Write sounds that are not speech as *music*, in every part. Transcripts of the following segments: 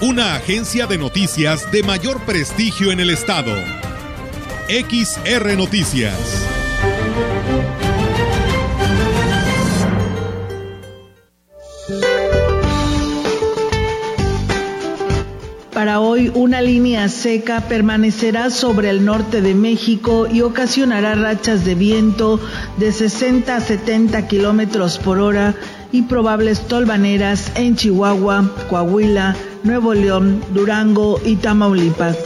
una agencia de noticias de mayor prestigio en el estado. XR Noticias. Para hoy, una línea seca permanecerá sobre el norte de México y ocasionará rachas de viento de 60 a 70 kilómetros por hora y probables tolvaneras en Chihuahua, Coahuila, Nuevo León, Durango y Tamaulipas.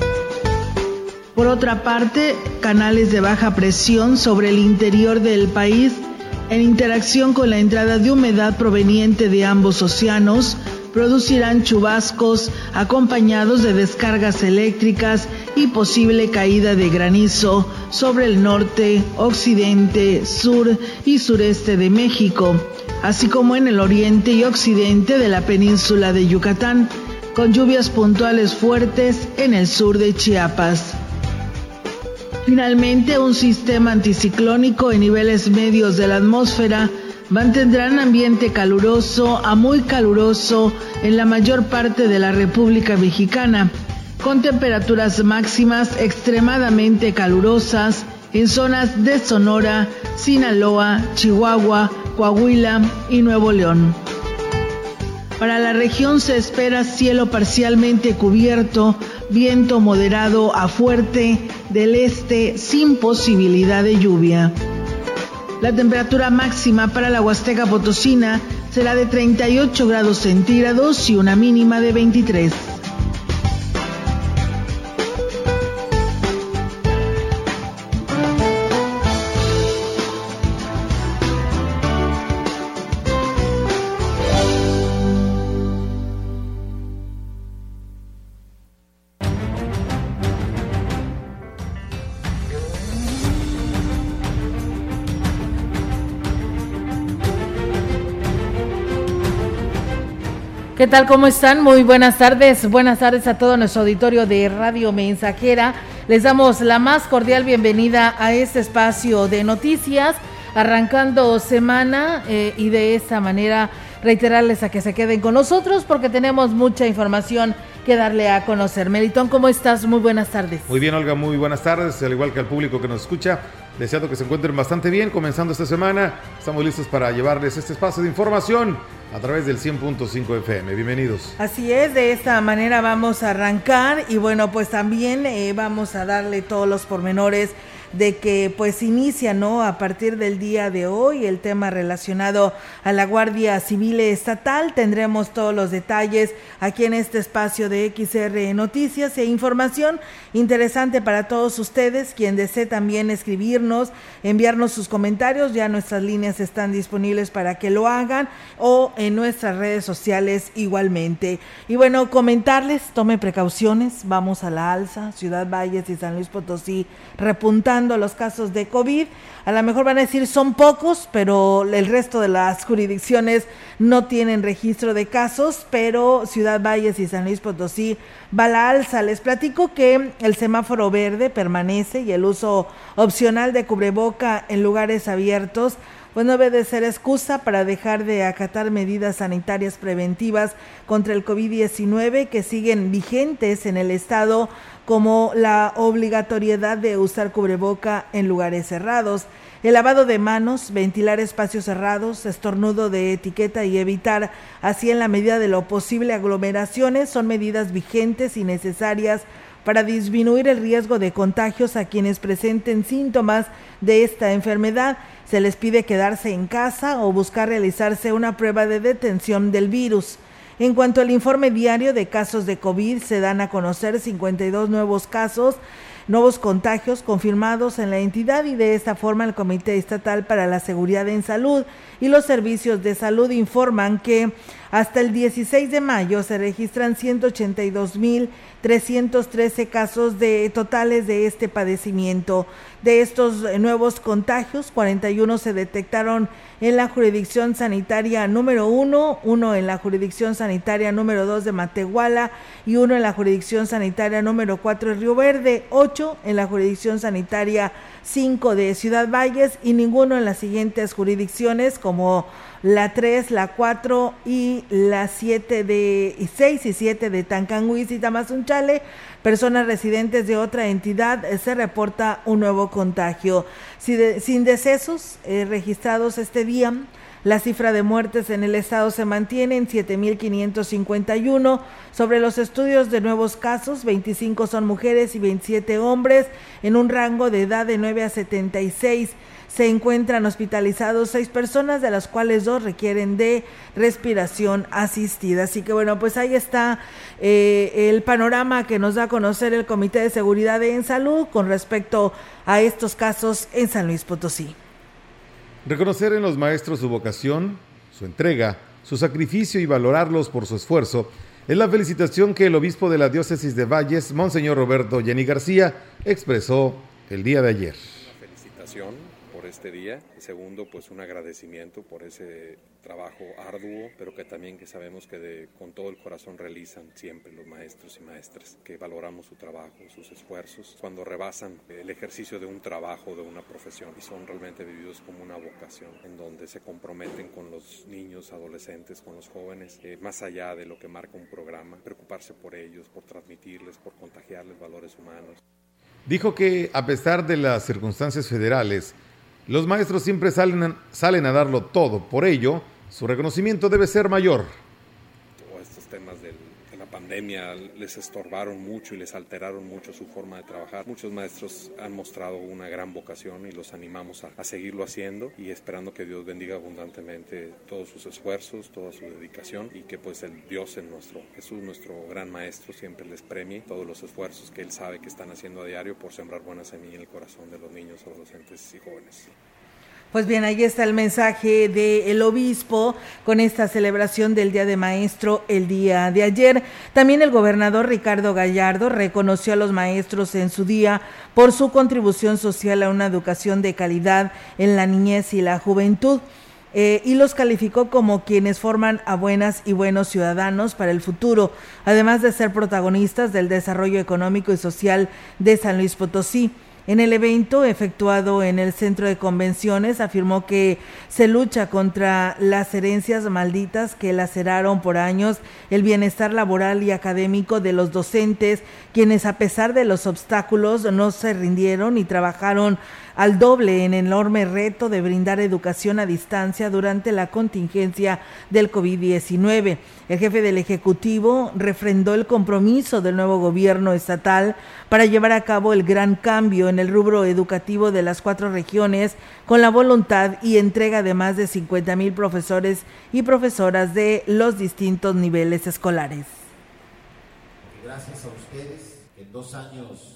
Por otra parte, canales de baja presión sobre el interior del país, en interacción con la entrada de humedad proveniente de ambos océanos, producirán chubascos acompañados de descargas eléctricas y posible caída de granizo sobre el norte, occidente, sur y sureste de México, así como en el oriente y occidente de la península de Yucatán con lluvias puntuales fuertes en el sur de Chiapas. Finalmente, un sistema anticiclónico en niveles medios de la atmósfera mantendrá un ambiente caluroso a muy caluroso en la mayor parte de la República Mexicana, con temperaturas máximas extremadamente calurosas en zonas de Sonora, Sinaloa, Chihuahua, Coahuila y Nuevo León. Para la región se espera cielo parcialmente cubierto, viento moderado a fuerte del este sin posibilidad de lluvia. La temperatura máxima para la Huasteca Potosina será de 38 grados centígrados y una mínima de 23. ¿Qué tal? ¿Cómo están? Muy buenas tardes. Buenas tardes a todo nuestro auditorio de Radio Mensajera. Les damos la más cordial bienvenida a este espacio de noticias, arrancando semana eh, y de esta manera reiterarles a que se queden con nosotros porque tenemos mucha información que darle a conocer. Melitón, ¿cómo estás? Muy buenas tardes. Muy bien, Olga, muy buenas tardes, al igual que al público que nos escucha. Deseando que se encuentren bastante bien, comenzando esta semana. Estamos listos para llevarles este espacio de información a través del 100.5 FM. Bienvenidos. Así es, de esta manera vamos a arrancar y bueno, pues también eh, vamos a darle todos los pormenores de que pues inicia, ¿no? A partir del día de hoy el tema relacionado a la Guardia Civil Estatal. Tendremos todos los detalles aquí en este espacio de XR Noticias e información interesante para todos ustedes. Quien desee también escribirnos, enviarnos sus comentarios, ya nuestras líneas están disponibles para que lo hagan o en nuestras redes sociales igualmente. Y bueno, comentarles, tome precauciones, vamos a la alza, Ciudad Valles y San Luis Potosí repuntando los casos de COVID. A lo mejor van a decir son pocos, pero el resto de las jurisdicciones no tienen registro de casos, pero Ciudad Valles y San Luis Potosí va la alza. Les platico que el semáforo verde permanece y el uso opcional de cubreboca en lugares abiertos pues no debe de ser excusa para dejar de acatar medidas sanitarias preventivas contra el COVID-19 que siguen vigentes en el estado como la obligatoriedad de usar cubreboca en lugares cerrados, el lavado de manos, ventilar espacios cerrados, estornudo de etiqueta y evitar, así en la medida de lo posible, aglomeraciones son medidas vigentes y necesarias para disminuir el riesgo de contagios a quienes presenten síntomas de esta enfermedad. Se les pide quedarse en casa o buscar realizarse una prueba de detención del virus. En cuanto al informe diario de casos de COVID, se dan a conocer 52 nuevos casos, nuevos contagios confirmados en la entidad y de esta forma el Comité Estatal para la Seguridad en Salud y los Servicios de Salud informan que Hasta el 16 de mayo se registran 182.313 casos de totales de este padecimiento. De estos nuevos contagios, 41 se detectaron en la jurisdicción sanitaria número 1, uno en la jurisdicción sanitaria número 2 de Matehuala y uno en la jurisdicción sanitaria número 4 de Río Verde, 8 en la jurisdicción sanitaria 5 de Ciudad Valles y ninguno en las siguientes jurisdicciones como la 3, la 4 y la 7 de 6 y 7 de Tancanguis y Tamazunchale. Personas residentes de otra entidad eh, se reporta un nuevo contagio. sin decesos eh, registrados este día, la cifra de muertes en el estado se mantiene en 7.551. Sobre los estudios de nuevos casos, 25 son mujeres y 27 hombres en un rango de edad de 9 a 76 se encuentran hospitalizados seis personas, de las cuales dos requieren de respiración asistida. Así que bueno, pues ahí está eh, el panorama que nos da a conocer el Comité de Seguridad en Salud con respecto a estos casos en San Luis Potosí. Reconocer en los maestros su vocación, su entrega, su sacrificio y valorarlos por su esfuerzo es la felicitación que el obispo de la diócesis de Valles, Monseñor Roberto Jenny García, expresó el día de ayer. Una felicitación este día. Y segundo, pues un agradecimiento por ese trabajo arduo, pero que también que sabemos que con todo el corazón realizan siempre los maestros y maestras, que valoramos su trabajo, sus esfuerzos, cuando rebasan el ejercicio de un trabajo, de una profesión, y son realmente vividos como una vocación, en donde se comprometen con los niños, adolescentes, con los jóvenes, eh, más allá de lo que marca un programa, preocuparse por ellos, por transmitirles, por contagiarles valores humanos. Dijo que a pesar de las circunstancias federales, los maestros siempre salen, salen a darlo todo, por ello, su reconocimiento debe ser mayor. Todos estos temas de la pandemia les estorbaron mucho y les alteraron mucho su forma de trabajar. Muchos maestros han mostrado una gran vocación y los animamos a, a seguirlo haciendo y esperando que Dios bendiga abundantemente todos sus esfuerzos, toda su dedicación y que pues el Dios en nuestro Jesús, nuestro gran maestro, siempre les premie todos los esfuerzos que Él sabe que están haciendo a diario por sembrar buena semilla en el corazón de los niños, adolescentes y jóvenes. Pues bien, ahí está el mensaje del obispo con esta celebración del Día de Maestro el día de ayer. También el gobernador Ricardo Gallardo reconoció a los maestros en su día por su contribución social a una educación de calidad en la niñez y la juventud. Eh, y los calificó como quienes forman a buenas y buenos ciudadanos para el futuro, además de ser protagonistas del desarrollo económico y social de San Luis Potosí. En el evento efectuado en el centro de convenciones afirmó que se lucha contra las herencias malditas que laceraron por años el bienestar laboral y académico de los docentes, quienes a pesar de los obstáculos no se rindieron y trabajaron al doble en enorme reto de brindar educación a distancia durante la contingencia del COVID-19. El jefe del Ejecutivo refrendó el compromiso del nuevo gobierno estatal para llevar a cabo el gran cambio en el rubro educativo de las cuatro regiones con la voluntad y entrega de más de 50 mil profesores y profesoras de los distintos niveles escolares. Gracias a ustedes, en dos años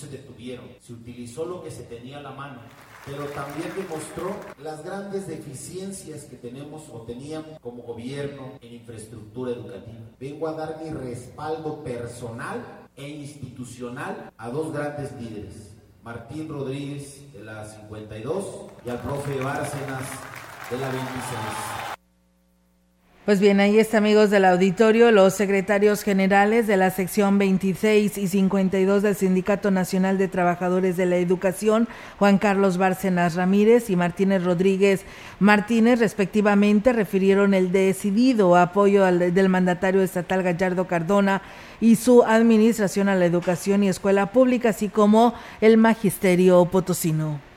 se detuvieron, se utilizó lo que se tenía a la mano, pero también demostró las grandes deficiencias que tenemos o teníamos como gobierno en infraestructura educativa. Vengo a dar mi respaldo personal e institucional a dos grandes líderes, Martín Rodríguez de la 52 y al profe Bárcenas de la 26. Pues bien, ahí está, amigos del auditorio, los secretarios generales de la sección 26 y 52 del Sindicato Nacional de Trabajadores de la Educación, Juan Carlos Bárcenas Ramírez y Martínez Rodríguez Martínez, respectivamente, refirieron el decidido apoyo del mandatario estatal Gallardo Cardona y su administración a la educación y escuela pública, así como el magisterio potosino.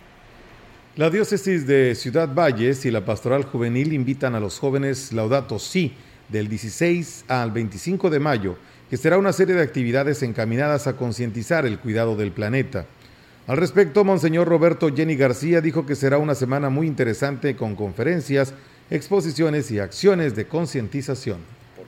La diócesis de Ciudad Valles y la pastoral juvenil invitan a los jóvenes Laudato Si del 16 al 25 de mayo, que será una serie de actividades encaminadas a concientizar el cuidado del planeta. Al respecto, Monseñor Roberto Jenny García dijo que será una semana muy interesante con conferencias, exposiciones y acciones de concientización.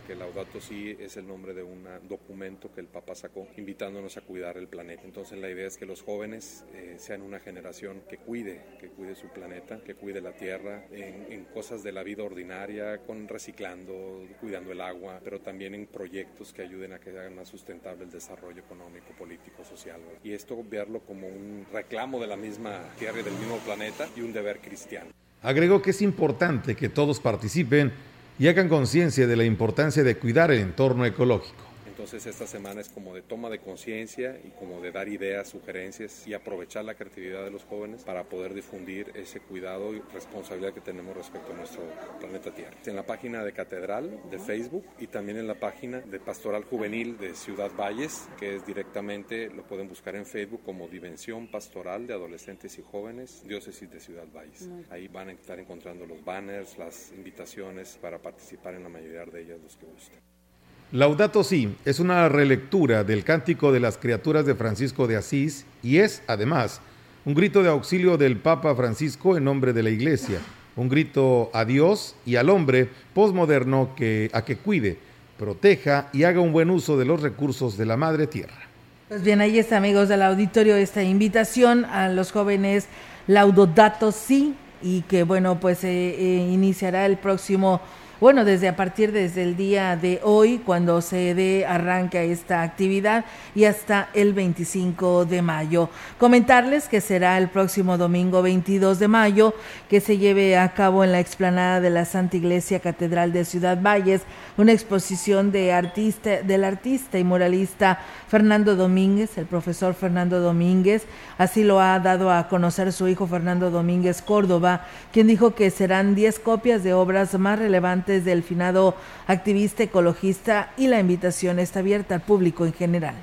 Porque Laudato Si es el nombre de un documento que el Papa sacó invitándonos a cuidar el planeta. Entonces la idea es que los jóvenes eh, sean una generación que cuide, que cuide su planeta, que cuide la tierra en, en cosas de la vida ordinaria, con reciclando, cuidando el agua, pero también en proyectos que ayuden a que hagan más sustentable el desarrollo económico, político, social. Y esto verlo como un reclamo de la misma tierra y del mismo planeta y un deber cristiano. Agregó que es importante que todos participen y hagan conciencia de la importancia de cuidar el entorno ecológico. Entonces esta semana es como de toma de conciencia y como de dar ideas, sugerencias y aprovechar la creatividad de los jóvenes para poder difundir ese cuidado y responsabilidad que tenemos respecto a nuestro planeta Tierra. En la página de Catedral de Facebook y también en la página de Pastoral Juvenil de Ciudad Valles, que es directamente, lo pueden buscar en Facebook como Dimensión Pastoral de Adolescentes y Jóvenes, Diócesis de Ciudad Valles. Ahí van a estar encontrando los banners, las invitaciones para participar en la mayoría de ellas los que gusten. Laudato Si es una relectura del Cántico de las Criaturas de Francisco de Asís y es, además, un grito de auxilio del Papa Francisco en nombre de la Iglesia, un grito a Dios y al hombre posmoderno que, a que cuide, proteja y haga un buen uso de los recursos de la Madre Tierra. Pues bien, ahí está, amigos del auditorio, esta invitación a los jóvenes Laudato Si y que, bueno, pues eh, eh, iniciará el próximo bueno, desde a partir desde el día de hoy, cuando se dé arranca esta actividad y hasta el 25 de mayo. Comentarles que será el próximo domingo 22 de mayo que se lleve a cabo en la explanada de la Santa Iglesia Catedral de Ciudad Valles una exposición de artista, del artista y muralista Fernando Domínguez, el profesor Fernando Domínguez, así lo ha dado a conocer su hijo Fernando Domínguez Córdoba, quien dijo que serán 10 copias de obras más relevantes del finado activista ecologista y la invitación está abierta al público en general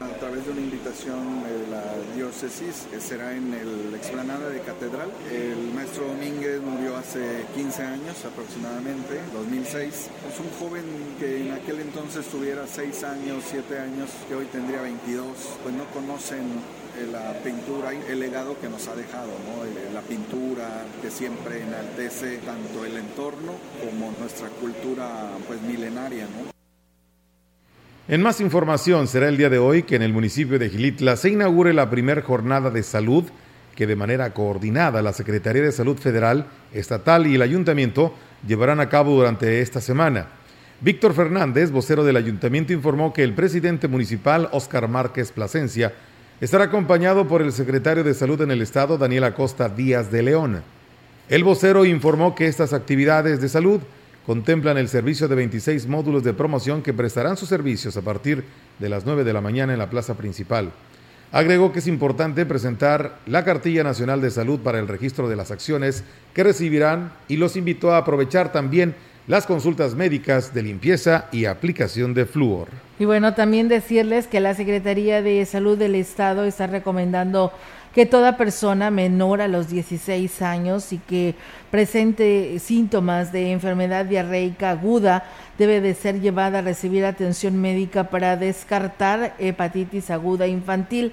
a través de una invitación de la diócesis, que será en el explanada de catedral. El maestro Domínguez murió hace 15 años aproximadamente, 2006. Es un joven que en aquel entonces tuviera 6 años, 7 años, que hoy tendría 22, pues no conocen eh, la pintura, el legado que nos ha dejado, ¿no? Eh, la pintura que siempre enaltece tanto el entorno como nuestra cultura pues milenaria. ¿no? En más información, será el día de hoy que en el municipio de Gilitla se inaugure la primera jornada de salud que de manera coordinada la Secretaría de Salud Federal, Estatal y el Ayuntamiento llevarán a cabo durante esta semana. Víctor Fernández, vocero del Ayuntamiento, informó que el presidente municipal, Óscar Márquez Plasencia, estará acompañado por el secretario de Salud en el Estado, Daniel Acosta Díaz de León. El vocero informó que estas actividades de salud contemplan el servicio de 26 módulos de promoción que prestarán sus servicios a partir de las 9 de la mañana en la plaza principal. Agregó que es importante presentar la Cartilla Nacional de Salud para el registro de las acciones que recibirán y los invitó a aprovechar también las consultas médicas de limpieza y aplicación de flúor. Y bueno, también decirles que la Secretaría de Salud del Estado está recomendando que toda persona menor a los 16 años y que presente síntomas de enfermedad diarreica aguda debe de ser llevada a recibir atención médica para descartar hepatitis aguda infantil.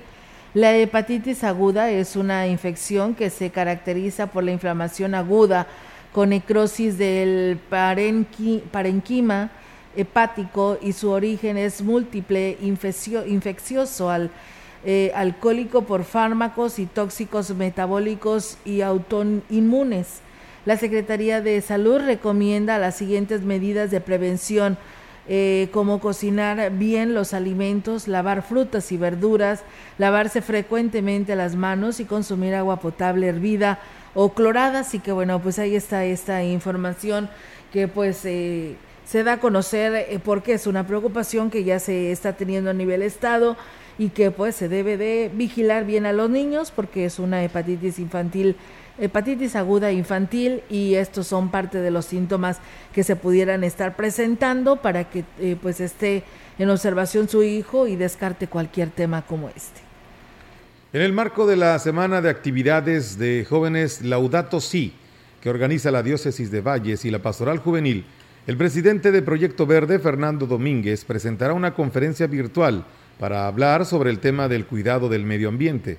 La hepatitis aguda es una infección que se caracteriza por la inflamación aguda con necrosis del parenquima hepático y su origen es múltiple infeccioso eh, alcohólico por fármacos y tóxicos metabólicos y autoinmunes. La Secretaría de Salud recomienda las siguientes medidas de prevención, eh, como cocinar bien los alimentos, lavar frutas y verduras, lavarse frecuentemente las manos y consumir agua potable hervida o clorada. Así que bueno, pues ahí está esta información que pues eh, se da a conocer porque es una preocupación que ya se está teniendo a nivel estado y que pues se debe de vigilar bien a los niños porque es una hepatitis infantil, hepatitis aguda infantil y estos son parte de los síntomas que se pudieran estar presentando para que eh, pues esté en observación su hijo y descarte cualquier tema como este. En el marco de la semana de actividades de jóvenes Laudato Si, que organiza la diócesis de Valles y la Pastoral Juvenil, el presidente de Proyecto Verde, Fernando Domínguez, presentará una conferencia virtual para hablar sobre el tema del cuidado del medio ambiente.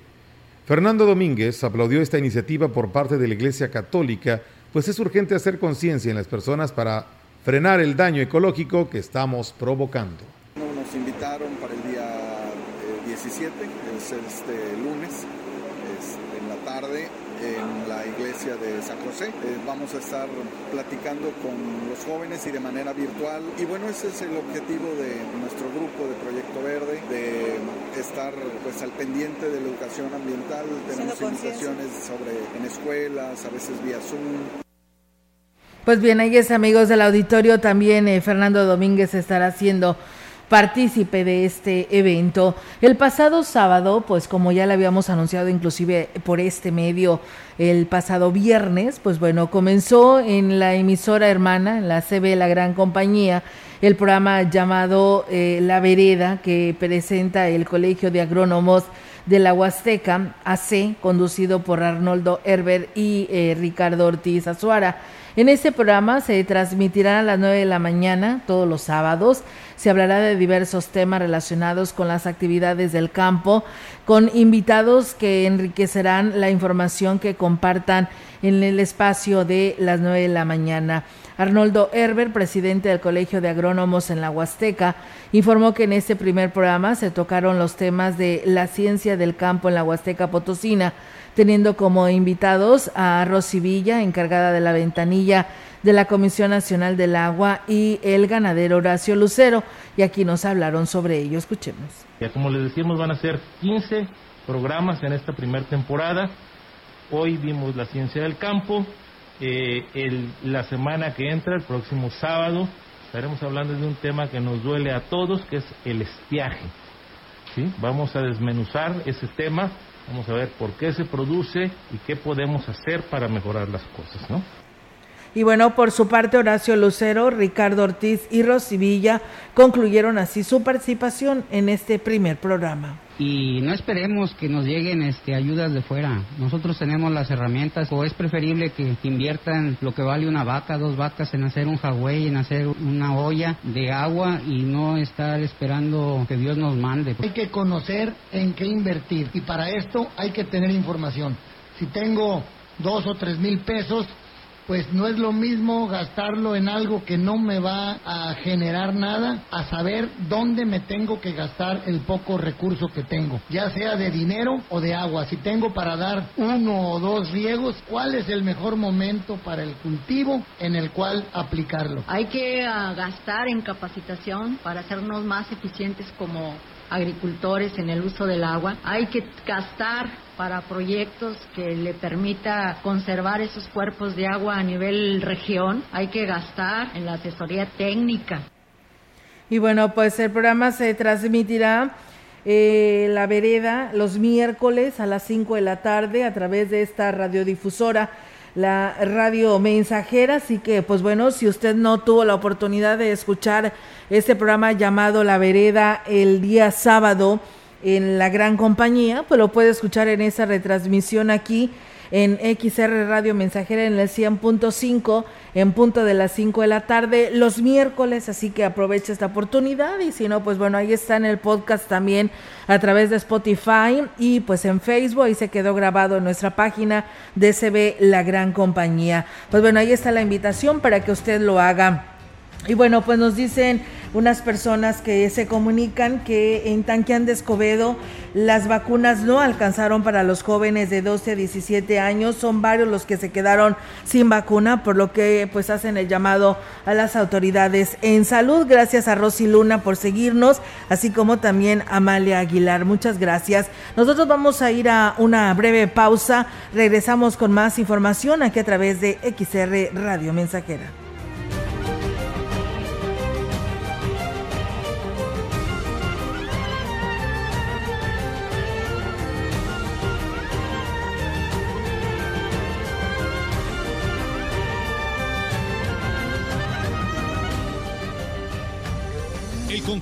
Fernando Domínguez aplaudió esta iniciativa por parte de la Iglesia Católica, pues es urgente hacer conciencia en las personas para frenar el daño ecológico que estamos provocando. Nos invitaron para el día 17, eh, es este lunes, en la tarde, en la iglesia de San José. Eh, vamos a estar platicando con los jóvenes y de manera virtual. Y bueno, ese es el objetivo de nuestro grupo de Proyecto Verde, de estar pues al pendiente de la educación ambiental. Tenemos invitaciones sobre en escuelas, a veces vía Zoom. Pues bien, ahí es amigos del auditorio, también eh, Fernando Domínguez estará haciendo partícipe de este evento. El pasado sábado, pues como ya le habíamos anunciado inclusive por este medio el pasado viernes, pues bueno, comenzó en la emisora hermana, en la CB La Gran Compañía, el programa llamado eh, La Vereda que presenta el Colegio de Agrónomos de la Huasteca, AC, conducido por Arnoldo Herber y eh, Ricardo Ortiz Azuara. En este programa se transmitirá a las 9 de la mañana todos los sábados. Se hablará de diversos temas relacionados con las actividades del campo, con invitados que enriquecerán la información que compartan en el espacio de las 9 de la mañana. Arnoldo Herber, presidente del Colegio de Agrónomos en la Huasteca, informó que en este primer programa se tocaron los temas de la ciencia del campo en la Huasteca Potosina, teniendo como invitados a Rosy Villa, encargada de la ventanilla de la Comisión Nacional del Agua, y el ganadero Horacio Lucero, y aquí nos hablaron sobre ello. Escuchemos. Como les decíamos, van a ser 15 programas en esta primera temporada. Hoy vimos la ciencia del campo. Eh, el, la semana que entra, el próximo sábado, estaremos hablando de un tema que nos duele a todos, que es el estiaje. ¿sí? Vamos a desmenuzar ese tema Vamos a ver por qué se produce y qué podemos hacer para mejorar las cosas, ¿no? Y bueno, por su parte, Horacio Lucero, Ricardo Ortiz y Rosivilla concluyeron así su participación en este primer programa y no esperemos que nos lleguen este, ayudas de fuera. Nosotros tenemos las herramientas o es preferible que inviertan lo que vale una vaca, dos vacas en hacer un jagüey, en hacer una olla de agua y no estar esperando que Dios nos mande. Hay que conocer en qué invertir y para esto hay que tener información. Si tengo dos o tres mil pesos, pues no es lo mismo gastarlo en algo que no me va a generar nada, a saber dónde me tengo que gastar el poco recurso que tengo, ya sea de dinero o de agua. Si tengo para dar uno o dos riegos, ¿cuál es el mejor momento para el cultivo en el cual aplicarlo? Hay que ah, gastar en capacitación para hacernos más eficientes como agricultores en el uso del agua. Hay que gastar para proyectos que le permita conservar esos cuerpos de agua a nivel región. Hay que gastar en la asesoría técnica. Y bueno, pues el programa se transmitirá eh, la vereda los miércoles a las 5 de la tarde a través de esta radiodifusora la radio mensajera. Así que, pues bueno, si usted no tuvo la oportunidad de escuchar este programa llamado La Vereda el día sábado en la gran compañía, pues lo puede escuchar en esa retransmisión aquí en XR Radio Mensajera en el 100.5 en punto de las 5 de la tarde los miércoles, así que aprovecha esta oportunidad y si no, pues bueno, ahí está en el podcast también a través de Spotify y pues en Facebook, ahí se quedó grabado en nuestra página de CB La Gran Compañía. Pues bueno, ahí está la invitación para que usted lo haga. Y bueno, pues nos dicen unas personas que se comunican que en Tanquián de Escobedo las vacunas no alcanzaron para los jóvenes de 12 a 17 años. Son varios los que se quedaron sin vacuna, por lo que pues hacen el llamado a las autoridades en salud. Gracias a Rosy Luna por seguirnos, así como también a Amalia Aguilar. Muchas gracias. Nosotros vamos a ir a una breve pausa. Regresamos con más información aquí a través de XR Radio Mensajera.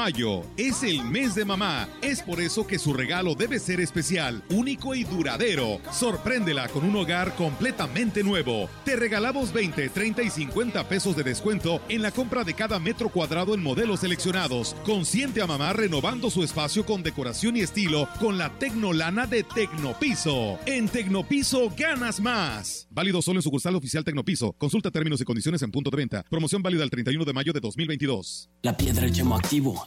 Mayo es el mes de mamá. Es por eso que su regalo debe ser especial, único y duradero. Sorpréndela con un hogar completamente nuevo. Te regalamos 20, 30 y 50 pesos de descuento en la compra de cada metro cuadrado en modelos seleccionados. Consiente a mamá renovando su espacio con decoración y estilo con la Tecnolana de Tecnopiso. En Tecnopiso ganas más. Válido solo en sucursal oficial Tecnopiso. Consulta términos y condiciones en punto de venta. Promoción válida el 31 de mayo de 2022. La piedra el activo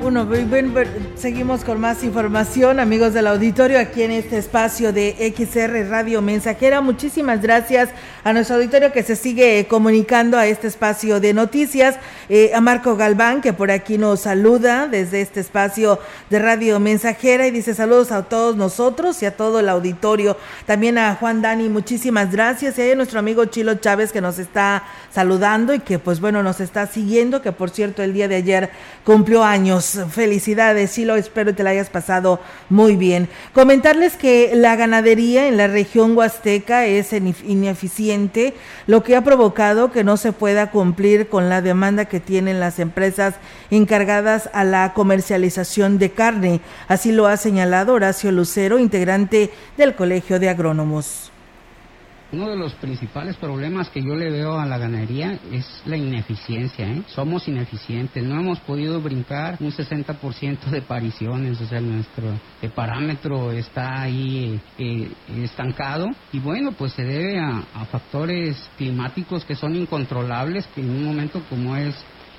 Bueno, seguimos con más información, amigos del auditorio, aquí en este espacio de XR Radio Mensajera. Muchísimas gracias a nuestro auditorio que se sigue comunicando a este espacio de noticias, eh, a Marco Galván, que por aquí nos saluda desde este espacio de Radio Mensajera y dice saludos a todos nosotros y a todo el auditorio. También a Juan Dani, muchísimas gracias. Y a nuestro amigo Chilo Chávez que nos está saludando y que pues bueno, nos está siguiendo, que por cierto el día de ayer cumplió años felicidades, sí espero que te la hayas pasado muy bien. Comentarles que la ganadería en la región huasteca es ineficiente, lo que ha provocado que no se pueda cumplir con la demanda que tienen las empresas encargadas a la comercialización de carne. Así lo ha señalado Horacio Lucero, integrante del Colegio de Agrónomos. Uno de los principales problemas que yo le veo a la ganadería es la ineficiencia. ¿eh? Somos ineficientes, no hemos podido brincar un 60% de pariciones, o sea, nuestro parámetro está ahí eh, estancado y bueno, pues se debe a, factores climáticos que son incontrolables, que en un momento como es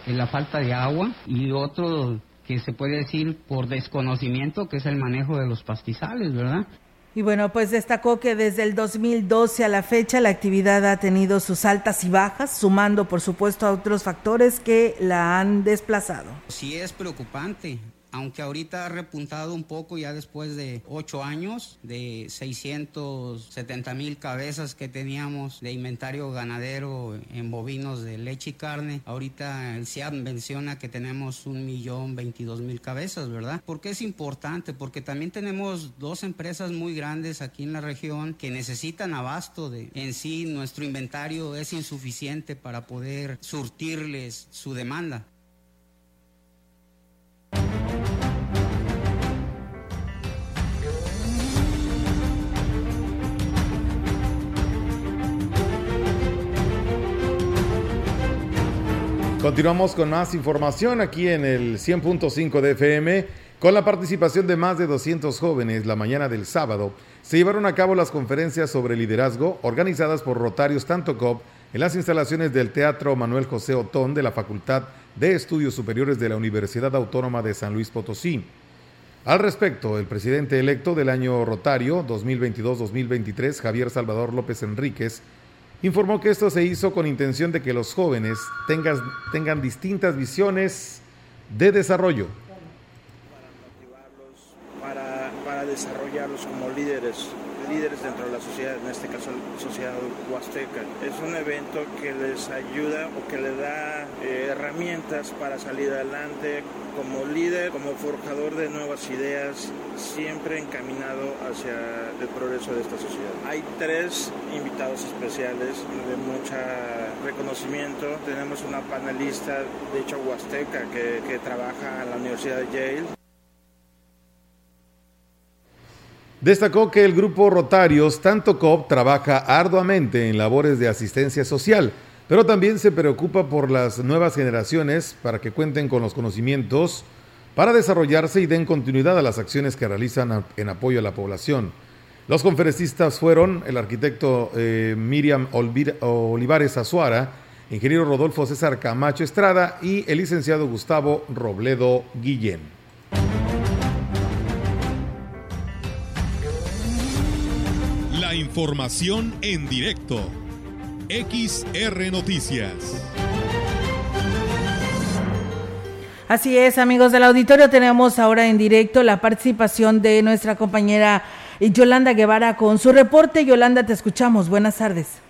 eh, la falta de agua y otro que se puede decir por desconocimiento, que es el manejo de los pastizales, ¿verdad? Y bueno, pues destacó que desde el 2012 a la fecha la actividad ha tenido sus altas y bajas, sumando por supuesto a otros factores que la han desplazado. Sí es preocupante, aunque ahorita ha repuntado un poco ya después de ocho años, de 670 mil cabezas que teníamos de inventario ganadero en bovinos de leche y carne, ahorita el CIAP menciona que tenemos un millón veintidós mil cabezas, ¿verdad? ¿Por qué es importante? Porque también tenemos dos empresas muy grandes aquí en la región que necesitan abasto de, en sí nuestro inventario es insuficiente para poder surtirles su demanda. Continuamos con más información aquí en el 100.5 de FM. Con la participación de más de 200 jóvenes, la mañana del sábado se llevaron a cabo las conferencias sobre liderazgo organizadas por Rotarios Tanto Cop en las instalaciones del Teatro Manuel José Otón de la Facultad de Estudios Superiores de la Universidad Autónoma de San Luis Potosí. Al respecto, el presidente electo del año Rotario 2022-2023, Javier Salvador López Enríquez, informó que esto se hizo con intención de que los jóvenes tengan, distintas visiones de desarrollo. Para, para desarrollarlos como líderes líderes dentro de la sociedad, en este caso la sociedad huasteca. Es un evento que les ayuda o que le da eh, herramientas para salir adelante como líder, como forjador de nuevas ideas, siempre encaminado hacia el progreso de esta sociedad. Hay tres invitados especiales de mucho reconocimiento. Tenemos una panelista, de hecho huasteca, que, que trabaja en la Universidad de Yale. Destacó que el grupo Rotarios, tanto COP, trabaja arduamente en labores de asistencia social, pero también se preocupa por las nuevas generaciones para que cuenten con los conocimientos para desarrollarse y den continuidad a las acciones que realizan en apoyo a la población. Los conferencistas fueron el arquitecto eh, Miriam Olivares Azuara, ingeniero Rodolfo César Camacho Estrada y el licenciado Gustavo Robledo Guillén. Información en directo. XR Noticias. Así es, amigos del auditorio, tenemos ahora en directo la participación de nuestra compañera Yolanda Guevara con su reporte. Yolanda, te escuchamos. Buenas tardes.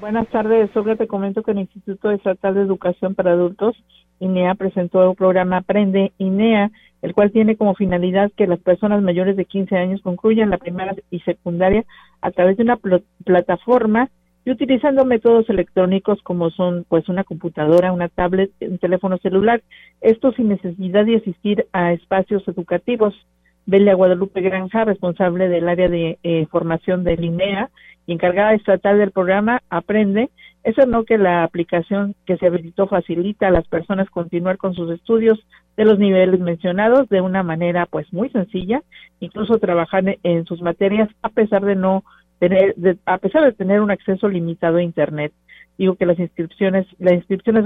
Buenas tardes, Olga. Te comento que el Instituto Estatal de Educación para Adultos, INEA, presentó el programa Aprende INEA, el cual tiene como finalidad que las personas mayores de 15 años concluyan la primaria y secundaria a través de una plataforma y utilizando métodos electrónicos como son pues una computadora, una tablet, un teléfono celular, esto sin necesidad de asistir a espacios educativos. Belia Guadalupe Granja, responsable del área de eh, formación de INEA y encargada estatal del programa Aprende, eso no que la aplicación que se habilitó facilita a las personas continuar con sus estudios de los niveles mencionados de una manera pues muy sencilla, incluso trabajar en sus materias a pesar de no tener, a pesar de tener un acceso limitado a internet. Digo que las inscripciones, la inscripción es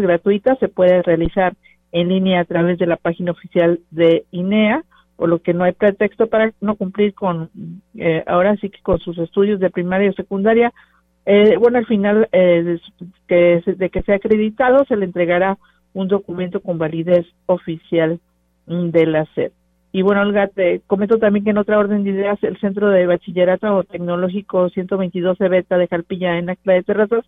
se puede realizar en línea a través de la página oficial de INEA por lo que no hay pretexto para no cumplir con, eh, ahora sí que con sus estudios de primaria o secundaria. Eh, bueno, al final eh, de, que, de que sea acreditado, se le entregará un documento con validez oficial de la SED. Y bueno, Olga, te comento también que en otra orden de ideas, el Centro de Bachillerato Tecnológico 122 Beta de Jalpilla en Acla de Terrazas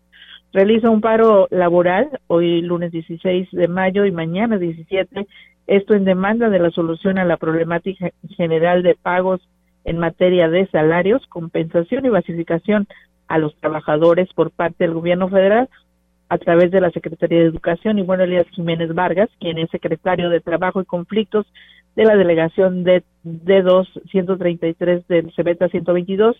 realiza un paro laboral hoy lunes 16 de mayo y mañana 17 esto en demanda de la solución a la problemática general de pagos en materia de salarios, compensación y basificación a los trabajadores por parte del gobierno federal a través de la Secretaría de Educación y bueno, Elías Jiménez Vargas, quien es secretario de Trabajo y Conflictos de la delegación de D2 133 del CEBETA 122,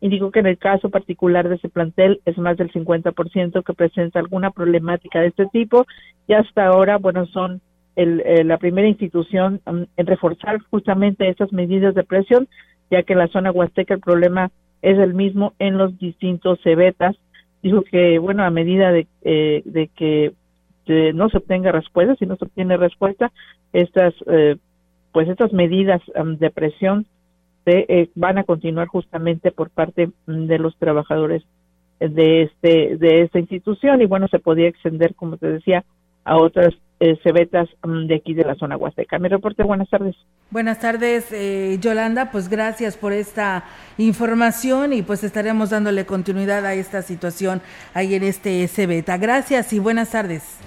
indicó que en el caso particular de ese plantel es más del 50% que presenta alguna problemática de este tipo y hasta ahora, bueno, son el, eh, la primera institución um, en reforzar justamente esas medidas de presión, ya que en la zona huasteca el problema es el mismo en los distintos cebetas. Dijo que, bueno, a medida de, eh, de que no se obtenga respuesta, si no se obtiene respuesta, estas, eh, pues estas medidas de presión se, van a continuar justamente por parte um, de los trabajadores de este de esta institución. Y bueno se podía extender como te decía a otras eh, cebetas mm, de aquí de la zona huasteca. Mi reporte, buenas tardes. Buenas tardes, eh, Yolanda, pues gracias por esta información y pues estaremos dándole continuidad a esta situación ahí en este cebeta. Gracias y buenas tardes.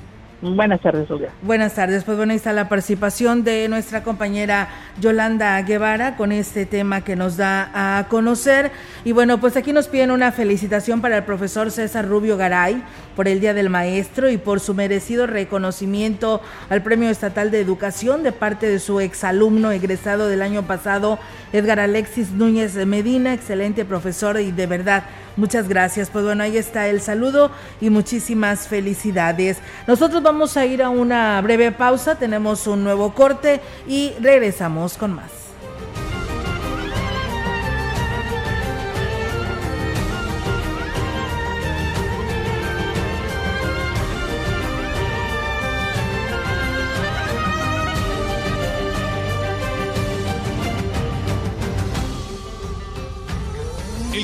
Buenas tardes, Olga. Buenas tardes. Pues bueno, ahí está la participación de nuestra compañera Yolanda Guevara con este tema que nos da a conocer. Y bueno, pues aquí nos piden una felicitación para el profesor César Rubio Garay por el Día del Maestro y por su merecido reconocimiento al Premio Estatal de Educación de parte de su exalumno egresado del año pasado, Edgar Alexis Núñez de Medina, excelente profesor y de verdad, muchas gracias. Pues bueno, ahí está el saludo y muchísimas felicidades. Nosotros vamos a ir a una breve pausa, tenemos un nuevo corte y regresamos con más.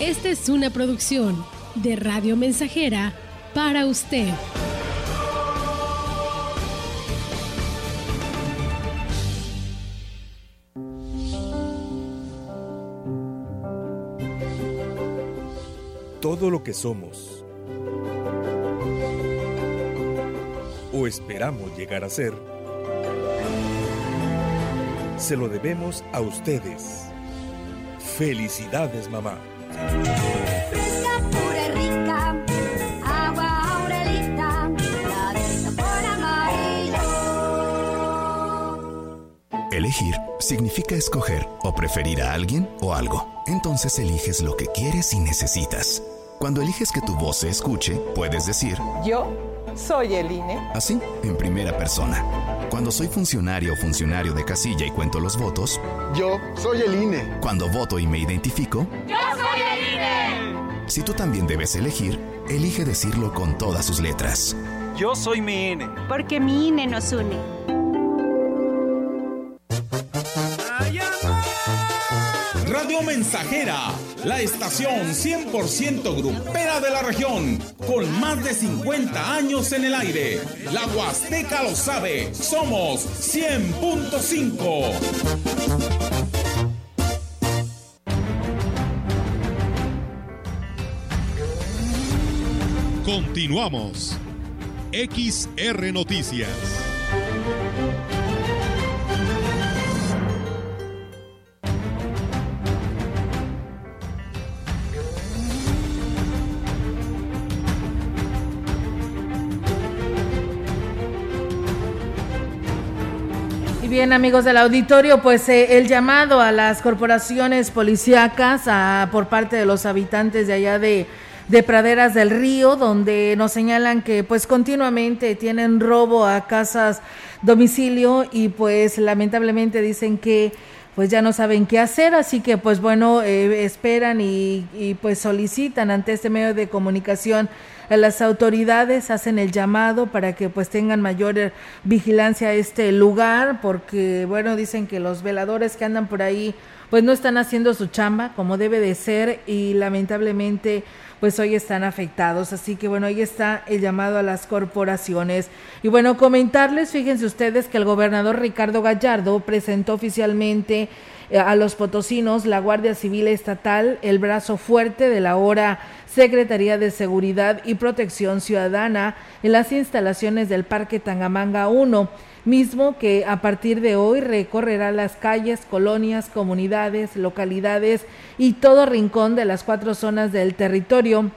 Esta es una producción de Radio Mensajera para usted. Todo lo que somos o esperamos llegar a ser, se lo debemos a ustedes. Felicidades, mamá. Elegir significa escoger o preferir a alguien o algo. Entonces eliges lo que quieres y necesitas. Cuando eliges que tu voz se escuche, puedes decir, Yo soy el INE. así, en primera persona. Cuando soy funcionario o funcionario de casilla y cuento los votos, Yo soy el INE. cuando voto y me identifico, ¡Yo soy el INE! Si tú también debes elegir, elige decirlo con todas sus letras. Yo soy mi INE. Porque mi INE nos une. Radio Mensajera, la estación 100% grupera de la región, con más de 50 años en el aire. La Huasteca lo sabe, somos 100.5. Continuamos. XR Noticias. Y bien, amigos del auditorio, pues eh, el llamado a las corporaciones policíacas por parte de los habitantes de allá de, de Praderas del Río, donde nos señalan que pues continuamente tienen robo a casas domicilio y pues lamentablemente dicen que pues ya no saben qué hacer, así que pues bueno, eh, esperan y, y pues solicitan ante este medio de comunicación las autoridades, hacen el llamado para que pues tengan mayor eh, vigilancia a este lugar, porque bueno, dicen que los veladores que andan por ahí pues no están haciendo su chamba como debe de ser y lamentablemente pues hoy están afectados. Así que bueno, ahí está el llamado a las corporaciones. Y bueno, comentarles, fíjense ustedes que el gobernador Ricardo Gallardo presentó oficialmente eh, a los potosinos la Guardia Civil Estatal, el brazo fuerte de la hora Secretaría de Seguridad y Protección Ciudadana en las instalaciones del Parque Tangamanga 1 mismo que a partir de hoy recorrerá las calles, colonias, comunidades, localidades y todo rincón de las cuatro zonas del territorio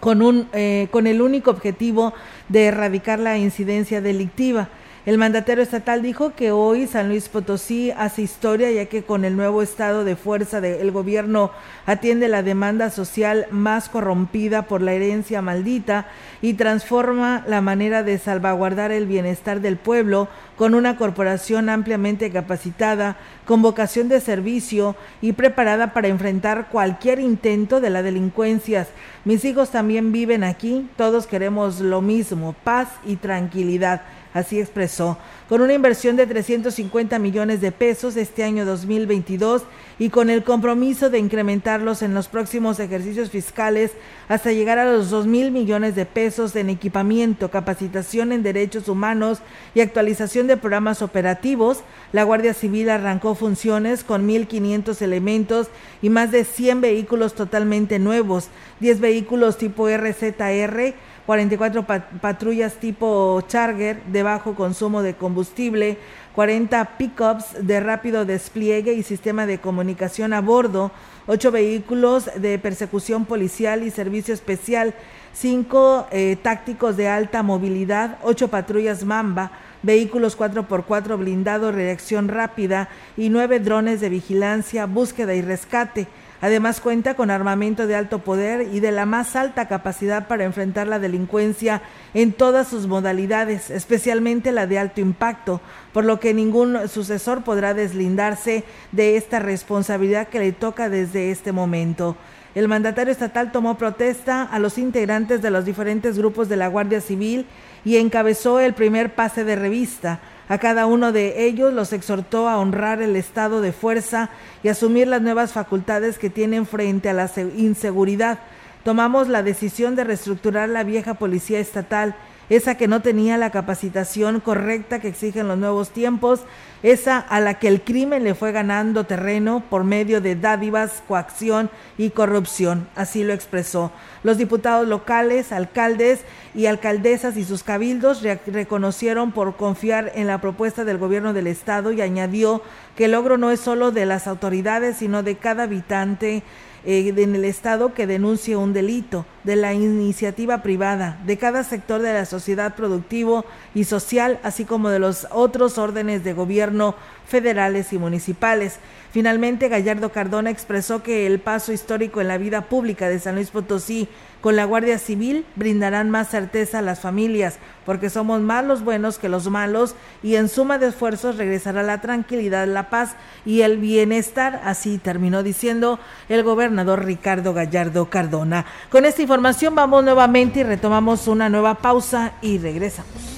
con, un, eh, con el único objetivo de erradicar la incidencia delictiva. El mandatario estatal dijo que hoy San Luis Potosí hace historia ya que con el nuevo estado de fuerza del gobierno atiende la demanda social más corrompida por la herencia maldita y transforma la manera de salvaguardar el bienestar del pueblo con una corporación ampliamente capacitada, con vocación de servicio y preparada para enfrentar cualquier intento de la delincuencia. Mis hijos también viven aquí, todos queremos lo mismo, paz y tranquilidad. Así expresó, con una inversión de 350 millones de pesos este año 2022 y con el compromiso de incrementarlos en los próximos ejercicios fiscales hasta llegar a los 2 mil millones de pesos en equipamiento, capacitación en derechos humanos y actualización de programas operativos, la Guardia Civil arrancó funciones con 1.500 elementos y más de 100 vehículos totalmente nuevos, 10 vehículos tipo RZR, 44 patrullas tipo Charger de bajo consumo de combustible, 40 pickups de rápido despliegue y sistema de comunicación a bordo, 8 vehículos de persecución policial y servicio especial, 5 eh, tácticos de alta movilidad, 8 patrullas Mamba, vehículos 4x4 blindados, reacción rápida y 9 drones de vigilancia, búsqueda y rescate. Además cuenta con armamento de alto poder y de la más alta capacidad para enfrentar la delincuencia en todas sus modalidades, especialmente la de alto impacto, por lo que ningún sucesor podrá deslindarse de esta responsabilidad que le toca desde este momento. El mandatario estatal tomó protesta a los integrantes de los diferentes grupos de la Guardia Civil y encabezó el primer pase de revista. A cada uno de ellos los exhortó a honrar el estado de fuerza y asumir las nuevas facultades que tienen frente a la inseguridad. Tomamos la decisión de reestructurar la vieja policía estatal, esa que no tenía la capacitación correcta que exigen los nuevos tiempos, esa a la que el crimen le fue ganando terreno por medio de dádivas, coacción y corrupción. Así lo expresó. Los diputados locales, alcaldes y alcaldesas y sus cabildos reconocieron por confiar en la propuesta del gobierno del estado y añadió que el logro no es solo de las autoridades, sino de cada habitante eh, en el Estado que denuncie un delito, de la iniciativa privada, de cada sector de la sociedad productivo y social, así como de los otros órdenes de gobierno federales y municipales. Finalmente, Gallardo Cardona expresó que el paso histórico en la vida pública de San Luis Potosí con la Guardia Civil brindarán más certeza a las familias, porque somos más los buenos que los malos y en suma de esfuerzos regresará la tranquilidad, la paz y el bienestar. Así terminó diciendo el gobernador Ricardo Gallardo Cardona. Con esta información vamos nuevamente y retomamos una nueva pausa y regresamos.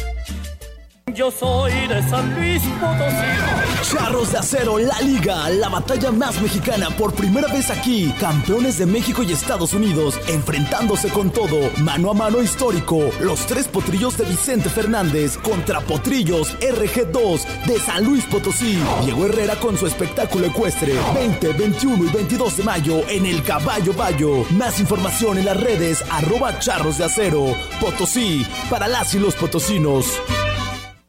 Yo soy de San Luis Potosí. Charros de Acero, la liga, la batalla más mexicana por primera vez aquí. Campeones de México y Estados Unidos, enfrentándose con todo, mano a mano histórico. Los tres potrillos de Vicente Fernández contra potrillos RG2 de San Luis Potosí. Diego Herrera con su espectáculo ecuestre. 20, 21 y 22 de mayo en el Caballo Bayo. Más información en las redes arroba charros de acero. Potosí, para las y los potosinos.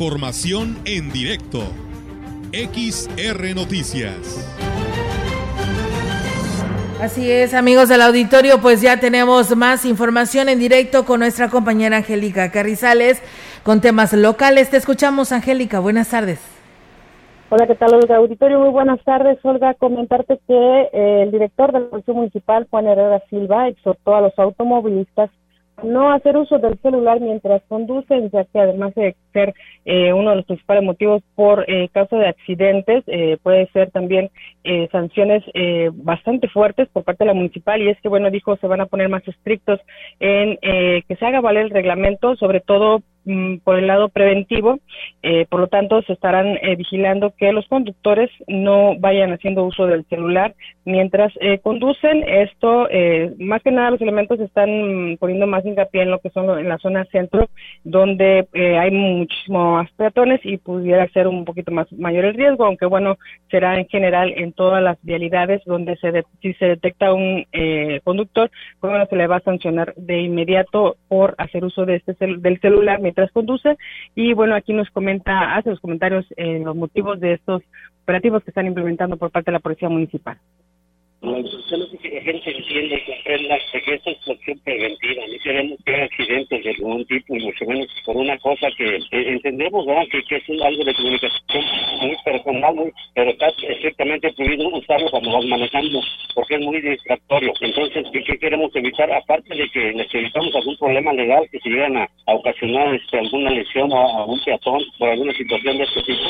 Información en directo. XR Noticias. Así es, amigos del auditorio, pues ya tenemos más información en directo con nuestra compañera Angélica Carrizales con temas locales. Te escuchamos, Angélica. Buenas tardes. Hola, ¿qué tal, Olga? Auditorio, muy buenas tardes. Olga, comentarte que eh, el director de la Policía Municipal, Juan Herrera Silva, exhortó a los automovilistas no hacer uso del celular mientras conducen, ya que además de ser eh, uno de los principales motivos por eh, de accidentes, eh, puede ser también eh, sanciones eh, bastante fuertes por parte de la municipal. Y es que, bueno, dijo, se van a poner más estrictos en eh, que se haga valer el reglamento, sobre todo por el lado preventivo, eh, por lo tanto se estarán eh, vigilando que los conductores no vayan haciendo uso del celular mientras eh, conducen. Esto, eh, más que nada los elementos están mm, poniendo más hincapié en lo que son en la zona centro, donde eh, hay muchísimos más peatones y pudiera ser un poquito más mayor el riesgo, aunque bueno, será en general en todas las vialidades donde se de- si se detecta un eh, conductor, pues bueno, se le va a sancionar de inmediato por hacer uso de este cel- del celular mientras conduce y bueno, aquí nos comenta, hace los comentarios en los motivos de estos operativos que están implementando por parte de la Policía Municipal. Queremos que la gente entienda y comprenda que esta es cuestión preventiva. No queremos que haya accidentes de algún tipo, y mucho menos por una cosa que entendemos. Que, que es algo de comunicación muy personal, muy- pero está estrictamente prohibido usarlo cuando vas manejando, porque es muy distractorio. Entonces, ¿qué, queremos evitar? Aparte de que necesitamos algún problema legal que se llegan a, a ocasionar este, alguna lesión a, a un peatón por alguna situación de este tipo.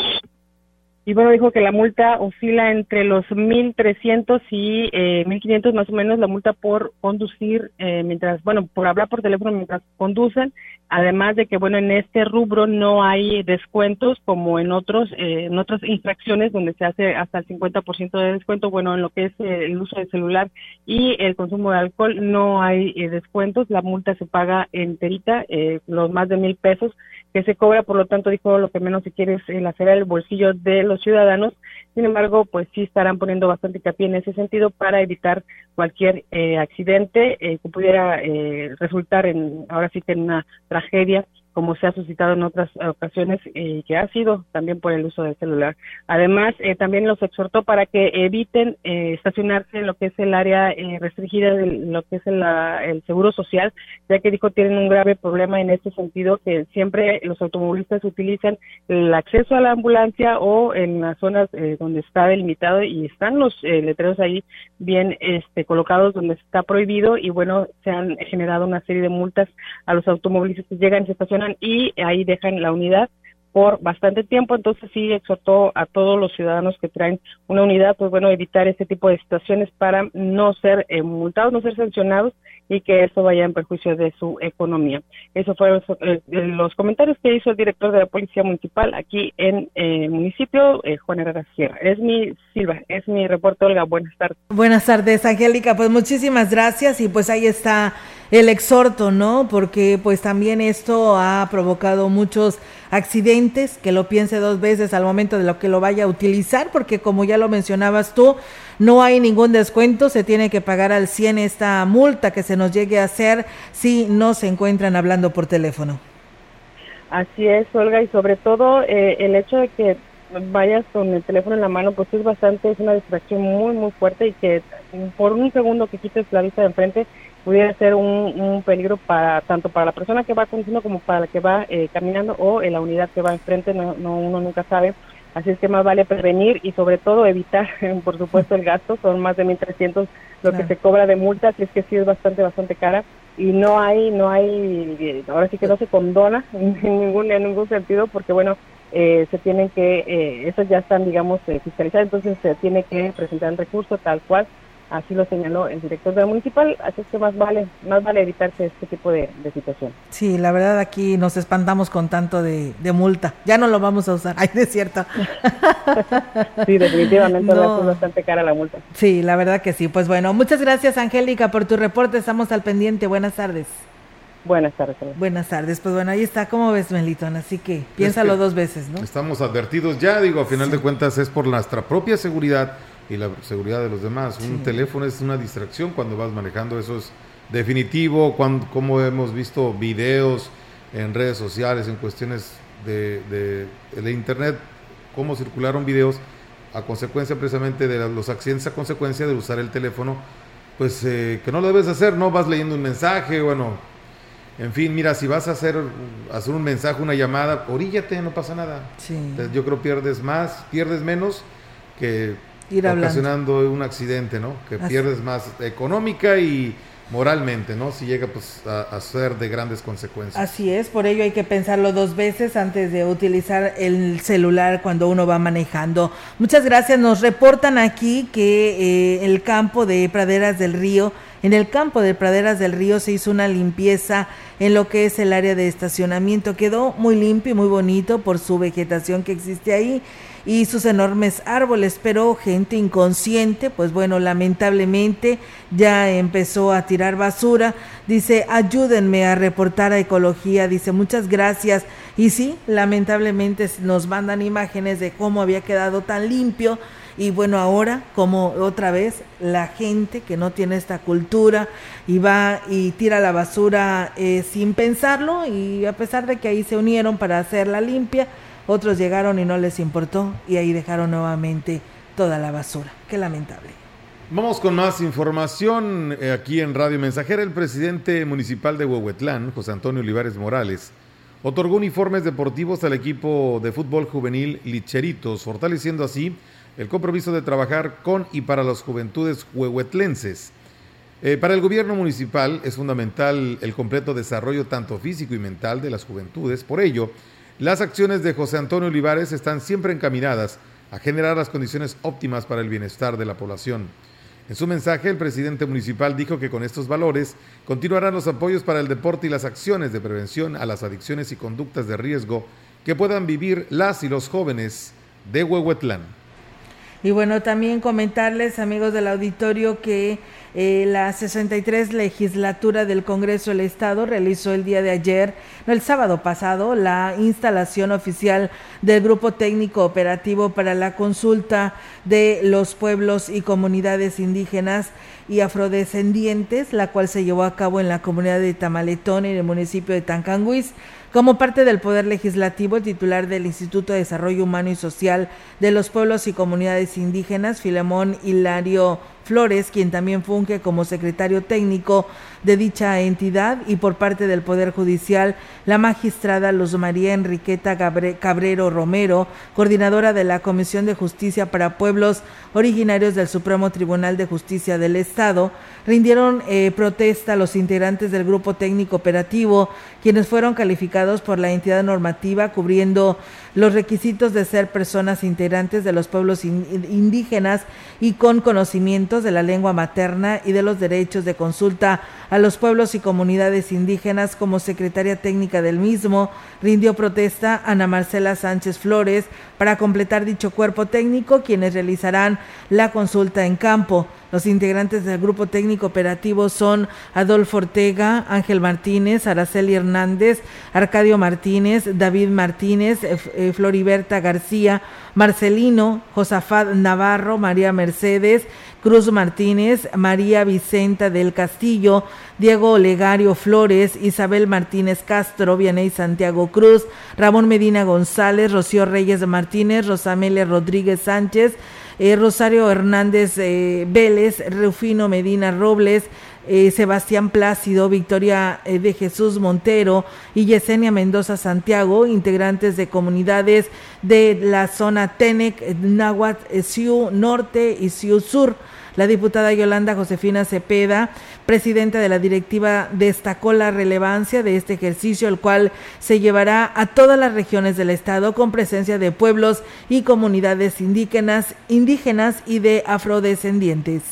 Y bueno, dijo que la multa oscila entre los 1.300 y eh, 1.500 más o menos, la multa por conducir eh, mientras, bueno, por hablar por teléfono mientras conducen. Además de que, bueno, en este rubro no hay descuentos como en otros, eh, en otras infracciones donde se hace hasta el 50% de descuento. Bueno, en lo que es eh, el uso del celular y el consumo de alcohol no hay eh, descuentos. La multa se paga enterita, eh, los más de mil pesos que se cobra, por lo tanto dijo lo que menos se quiere es el hacer el bolsillo de los ciudadanos, sin embargo, pues sí estarán poniendo bastante hincapié en ese sentido para evitar cualquier eh, accidente eh, que pudiera eh, resultar en, ahora sí que en una tragedia como se ha suscitado en otras ocasiones y que ha sido también por el uso del celular. Además, eh, también los exhortó para que eviten eh, estacionarse en lo que es el área eh, restringida de lo que es el, seguro social, ya que dijo tienen un grave problema en este sentido que siempre los automovilistas utilizan el acceso a la ambulancia o en las zonas donde está delimitado y están los letreros ahí bien este, colocados donde está prohibido y bueno, se han generado una serie de multas a los automovilistas que llegan y se estacionan y ahí dejan la unidad por bastante tiempo, entonces sí exhortó a todos los ciudadanos que traen una unidad, pues bueno, evitar este tipo de situaciones para no ser eh, multados, no ser sancionados y que eso vaya en perjuicio de su economía. Eso fueron eh, los comentarios que hizo el director de la Policía Municipal aquí en eh, el municipio, Juan Herrera Sierra. Es mi, Silva, es mi reporte, Olga, buenas tardes. Buenas tardes, Angélica, pues muchísimas gracias y pues ahí está el exhorto, ¿no? Porque pues también esto ha provocado muchos accidentes, que lo piense dos veces al momento de lo que lo vaya a utilizar, porque como ya lo mencionabas tú, no hay ningún descuento, se tiene que pagar al 100 esta multa que se nos llegue a hacer si no se encuentran hablando por teléfono. Así es, Olga, y sobre todo eh, el hecho de que vayas con el teléfono en la mano, pues es bastante, es una distracción muy, muy fuerte y que por un segundo que quites la vista de enfrente, pudiera ser un, peligro para tanto para la persona que va conduciendo como para la que va eh, caminando o en la unidad que va enfrente, no, no, uno nunca sabe. Así es que más vale prevenir y sobre todo evitar, *laughs* por supuesto, el gasto. Son más de 1.300 lo que se cobra de multas, y es que sí es bastante, bastante cara. Y no hay, no hay, ahora sí que no se condona *laughs* en ningún, en ningún sentido, porque bueno, eh, se tienen que, eh, esas ya están, digamos, eh, fiscalizadas, entonces se tiene que presentar el recurso tal cual Así lo señaló el director de la municipal, así es que más vale, más vale evitarse este tipo de, situación. Sí, la verdad aquí nos espantamos con tanto de, multa. Ya no lo vamos a usar. *laughs* Ay, es cierto. *laughs* sí, definitivamente no. es bastante cara la multa. Sí, la verdad que sí. Pues bueno, muchas gracias Angélica por tu reporte. Estamos al pendiente. Buenas tardes. Buenas tardes. Buenas tardes. Pues bueno, ahí está. ¿Cómo ves, Melitón? Así que piénsalo dos veces, ¿no? Estamos advertidos ya, digo, a final de cuentas es por nuestra propia seguridad y la seguridad de los demás. Un teléfono es una distracción cuando vas manejando, eso es definitivo, cuando, como hemos visto videos en redes sociales, en cuestiones de, de, Internet, cómo circularon videos a consecuencia precisamente de los accidentes, a consecuencia de usar el teléfono, pues eh, que no lo debes hacer, no vas leyendo un mensaje, bueno, en fin, mira, si vas a hacer, hacer un mensaje, una llamada, oríllate, no pasa nada. yo creo pierdes más, pierdes menos que ir ocasionando un accidente, ¿no? Que pierdes más económica y moralmente, ¿no? Si llega pues a, ser de grandes consecuencias. Así es, por ello hay que pensarlo dos veces antes de utilizar el celular cuando uno va manejando. Muchas gracias, nos reportan aquí que eh, el campo de Praderas del Río, en el campo de Praderas del Río se hizo una limpieza en lo que es el área de estacionamiento. Quedó muy limpio y muy bonito por su vegetación que existe ahí y sus enormes árboles, pero gente inconsciente, pues bueno, lamentablemente ya empezó a tirar basura. Dice, ayúdenme a reportar a ecología, dice, muchas gracias. Y sí, lamentablemente nos mandan imágenes de cómo había quedado tan limpio. Y bueno, ahora como otra vez la gente que no tiene esta cultura y va y tira la basura eh, sin pensarlo y a pesar de que ahí se unieron para hacerla limpia, otros llegaron y no les importó y ahí dejaron nuevamente toda la basura. Qué lamentable. Vamos con más información eh, aquí en Radio Mensajera. El presidente municipal de Huehuetlán, José Antonio Olivares Morales, otorgó uniformes deportivos al equipo de fútbol juvenil Licheritos, fortaleciendo así el compromiso de trabajar con y para las juventudes huehuetlenses. Eh, para el gobierno municipal es fundamental el completo desarrollo tanto físico y mental de las juventudes. Por ello, las acciones de José Antonio Olivares están siempre encaminadas a generar las condiciones óptimas para el bienestar de la población. En su mensaje, el presidente municipal dijo que con estos valores continuarán los apoyos para el deporte y las acciones de prevención a las adicciones y conductas de riesgo que puedan vivir las y los jóvenes de Huehuetlán. Y bueno, también comentarles, amigos del auditorio, que eh, la 63 legislatura del Congreso del Estado realizó el día de ayer, no, el sábado pasado, la instalación oficial del Grupo Técnico Operativo para la Consulta de los Pueblos y Comunidades Indígenas y Afrodescendientes, la cual se llevó a cabo en la comunidad de Tamaletón, en el municipio de Tancanguis Como parte del Poder Legislativo, el titular del Instituto de Desarrollo Humano y Social de los Pueblos y Comunidades Indígenas, Filemón Hilario Flores, quien también funge como secretario técnico de dicha entidad, y por parte del Poder Judicial, la magistrada Luz María Enriqueta Cabrero Romero, coordinadora de la Comisión de Justicia para Pueblos originarios del Supremo Tribunal de Justicia del Estado, rindieron eh, protesta a los integrantes del Grupo Técnico Operativo, quienes fueron calificados por la entidad normativa cubriendo los requisitos de ser personas integrantes de los pueblos indígenas y con conocimientos de la lengua materna y de los derechos de consulta a los pueblos y comunidades indígenas como secretaria técnica del mismo, rindió protesta Ana Marcela Sánchez Flores para completar dicho cuerpo técnico, quienes realizarán la consulta en campo. Los integrantes del grupo técnico operativo son Adolfo Ortega, Ángel Martínez, Araceli Hernández, Arcadio Martínez, David Martínez, eh, eh, Floriberta García, Marcelino, Josafat Navarro, María Mercedes, Cruz Martínez, María Vicenta del Castillo, Diego Olegario Flores, Isabel Martínez Castro, Vianey Santiago Cruz, Ramón Medina González, Rocío Reyes Martínez, Rosamelia Rodríguez Sánchez, eh, Rosario Hernández eh, Vélez, Rufino Medina Robles, eh, Sebastián Plácido, Victoria de Jesús Montero y Yesenia Mendoza Santiago, integrantes de comunidades de la zona Tenec, Nahuatl, Siu Norte y Siu Sur. La diputada Yolanda Josefina Cepeda, presidenta de la directiva, destacó la relevancia de este ejercicio, el cual se llevará a todas las regiones del estado con presencia de pueblos y comunidades indígenas, indígenas y de afrodescendientes.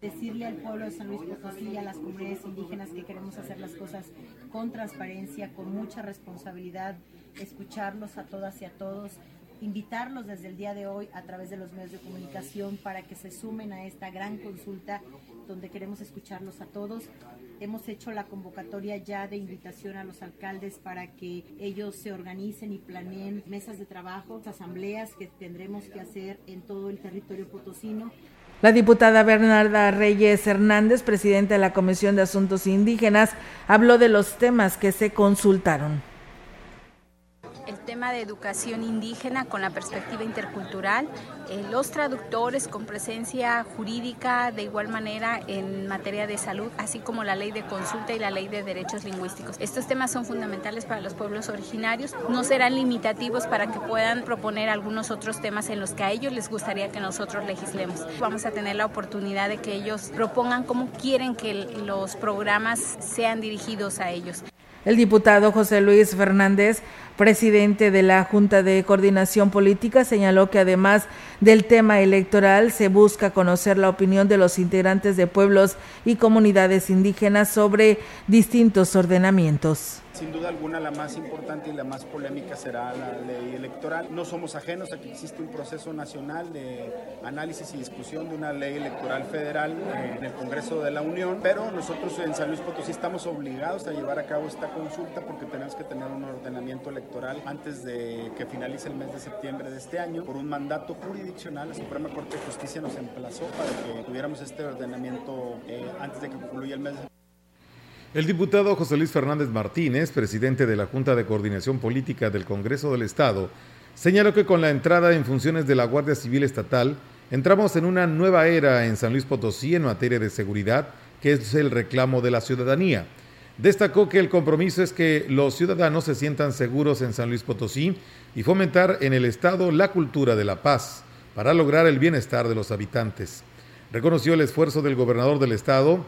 Decirle al pueblo de San Luis Potosí y a las comunidades indígenas que queremos hacer las cosas con transparencia, con mucha responsabilidad, escucharlos a todas y a todos, invitarlos desde el día de hoy a través de los medios de comunicación para que se sumen a esta gran consulta donde queremos escucharlos a todos. Hemos hecho la convocatoria ya de invitación a los alcaldes para que ellos se organicen y planeen mesas de trabajo, asambleas que tendremos que hacer en todo el territorio potosino. La diputada Bernarda Reyes Hernández, presidenta de la Comisión de Asuntos Indígenas, habló de los temas que se consultaron el tema de educación indígena con la perspectiva intercultural, eh, los traductores con presencia jurídica de igual manera en materia de salud, así como la ley de consulta y la ley de derechos lingüísticos. Estos temas son fundamentales para los pueblos originarios, no serán limitativos para que puedan proponer algunos otros temas en los que a ellos les gustaría que nosotros legislemos. Vamos a tener la oportunidad de que ellos propongan cómo quieren que los programas sean dirigidos a ellos. El diputado José Luis Fernández presidente de la Junta de Coordinación Política, señaló que además del tema electoral se busca conocer la opinión de los integrantes de pueblos y comunidades indígenas sobre distintos ordenamientos. Sin duda alguna la más importante y la más polémica será la ley electoral. No somos ajenos a que existe un proceso nacional de análisis y discusión de una ley electoral federal en el Congreso de la Unión, pero nosotros en San Luis Potosí estamos obligados a llevar a cabo esta consulta porque tenemos que tener un ordenamiento electoral antes de que finalice el mes de septiembre de este año. Por un mandato jurisdiccional, la Suprema Corte de Justicia nos emplazó para que tuviéramos este ordenamiento eh, antes de que concluya el mes de el diputado José Luis Fernández Martínez, presidente de la Junta de Coordinación Política del Congreso del Estado, señaló que con la entrada en funciones de la Guardia Civil Estatal, entramos en una nueva era en San Luis Potosí en materia de seguridad, que es el reclamo de la ciudadanía. Destacó que el compromiso es que los ciudadanos se sientan seguros en San Luis Potosí y fomentar en el Estado la cultura de la paz para lograr el bienestar de los habitantes. Reconoció el esfuerzo del gobernador del Estado,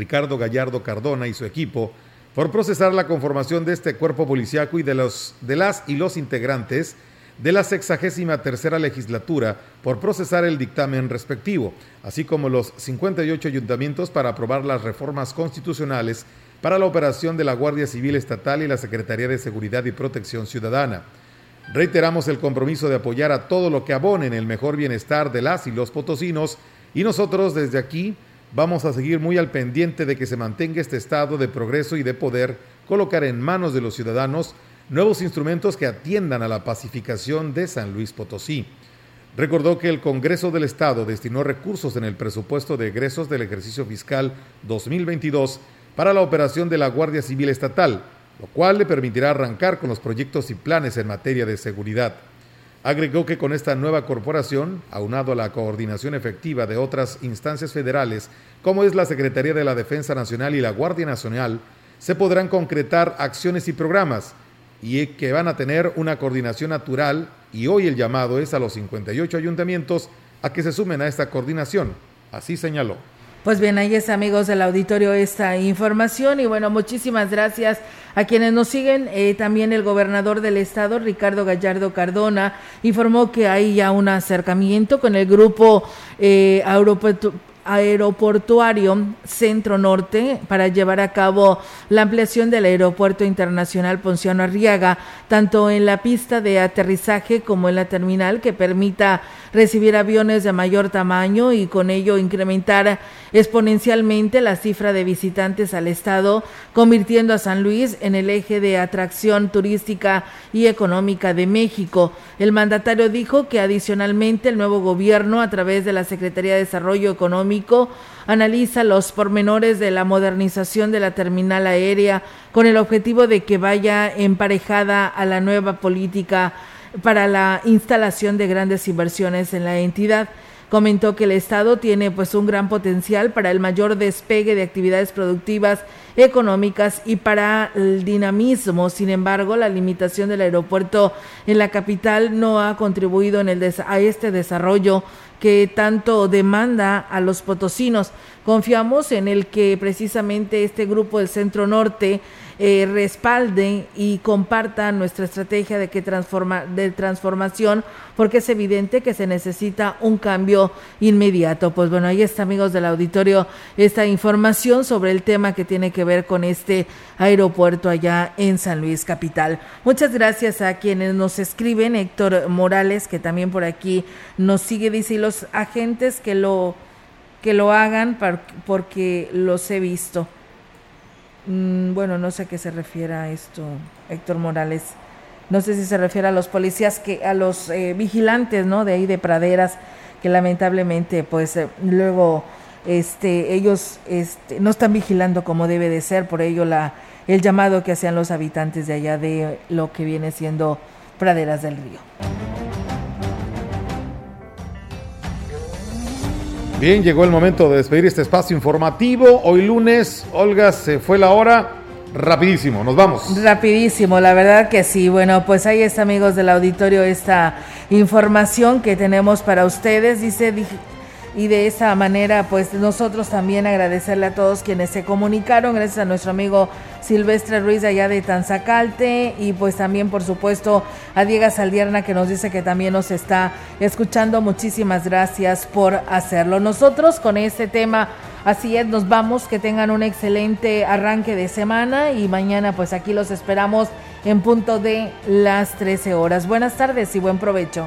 Ricardo Gallardo Cardona y su equipo por procesar la conformación de este cuerpo policiaco y de, los, de las y los integrantes de la sexagésima tercera legislatura por procesar el dictamen respectivo, así como los 58 ayuntamientos para aprobar las reformas constitucionales para la operación de la Guardia Civil Estatal y la Secretaría de Seguridad y Protección Ciudadana. Reiteramos el compromiso de apoyar a todo lo que abone en el mejor bienestar de las y los potosinos y nosotros desde aquí Vamos a seguir muy al pendiente de que se mantenga este estado de progreso y de poder colocar en manos de los ciudadanos nuevos instrumentos que atiendan a la pacificación de San Luis Potosí. Recordó que el Congreso del Estado destinó recursos en el presupuesto de egresos del ejercicio fiscal 2022 para la operación de la Guardia Civil Estatal, lo cual le permitirá arrancar con los proyectos y planes en materia de seguridad. Agregó que con esta nueva corporación, aunado a la coordinación efectiva de otras instancias federales, como es la Secretaría de la Defensa Nacional y la Guardia Nacional, se podrán concretar acciones y programas y que van a tener una coordinación natural y hoy el llamado es a los 58 ayuntamientos a que se sumen a esta coordinación. Así señaló. Pues bien, ahí es amigos del auditorio esta información y bueno, muchísimas gracias a quienes nos siguen. Eh, también el gobernador del estado, Ricardo Gallardo Cardona, informó que hay ya un acercamiento con el grupo eh, aeroportuario Centro Norte para llevar a cabo la ampliación del Aeropuerto Internacional Ponciano Arriaga, tanto en la pista de aterrizaje como en la terminal, que permita recibir aviones de mayor tamaño y con ello incrementar exponencialmente la cifra de visitantes al estado, convirtiendo a San Luis en el eje de atracción turística y económica de México. El mandatario dijo que adicionalmente el nuevo gobierno, a través de la Secretaría de Desarrollo Económico, analiza los pormenores de la modernización de la terminal aérea con el objetivo de que vaya emparejada a la nueva política para la instalación de grandes inversiones en la entidad. Comentó que el Estado tiene pues un gran potencial para el mayor despegue de actividades productivas, económicas y para el dinamismo. Sin embargo, la limitación del aeropuerto en la capital no ha contribuido en a este desarrollo que tanto demanda a los potosinos. Confiamos en el que precisamente este grupo del Centro Norte eh, respalden y compartan nuestra estrategia de, que transforma, de transformación, porque es evidente que se necesita un cambio inmediato. Pues bueno, ahí está, amigos del auditorio, esta información sobre el tema que tiene que ver con este aeropuerto allá en San Luis Capital. Muchas gracias a quienes nos escriben, Héctor Morales, que también por aquí nos sigue, dice, y los agentes que lo que lo hagan porque los he visto. Mm, bueno, no sé a qué se refiere a esto, Héctor Morales. No sé si se refiere a los policías, que a los eh, vigilantes, ¿no? De ahí de praderas, que lamentablemente, pues eh, luego, este, ellos, este, no están vigilando como debe de ser, por ello la, el llamado que hacían los habitantes de allá de lo que viene siendo praderas del río. Bien, llegó el momento de despedir este espacio informativo. Hoy lunes, Olga, se fue la hora. Rapidísimo, nos vamos. Rapidísimo, la verdad que sí. Bueno, pues ahí está, amigos del auditorio, esta información que tenemos para ustedes. Dice, y de esa manera pues nosotros también agradecerle a todos quienes se comunicaron, gracias a nuestro amigo Silvestre Ruiz allá de Tanzacalte y pues también por supuesto a Diego Saldierna que nos dice que también nos está escuchando, muchísimas gracias por hacerlo. Nosotros con este tema Así es, nos vamos, que tengan un excelente arranque de semana y mañana pues aquí los esperamos en punto de las 13 horas. Buenas tardes y buen provecho.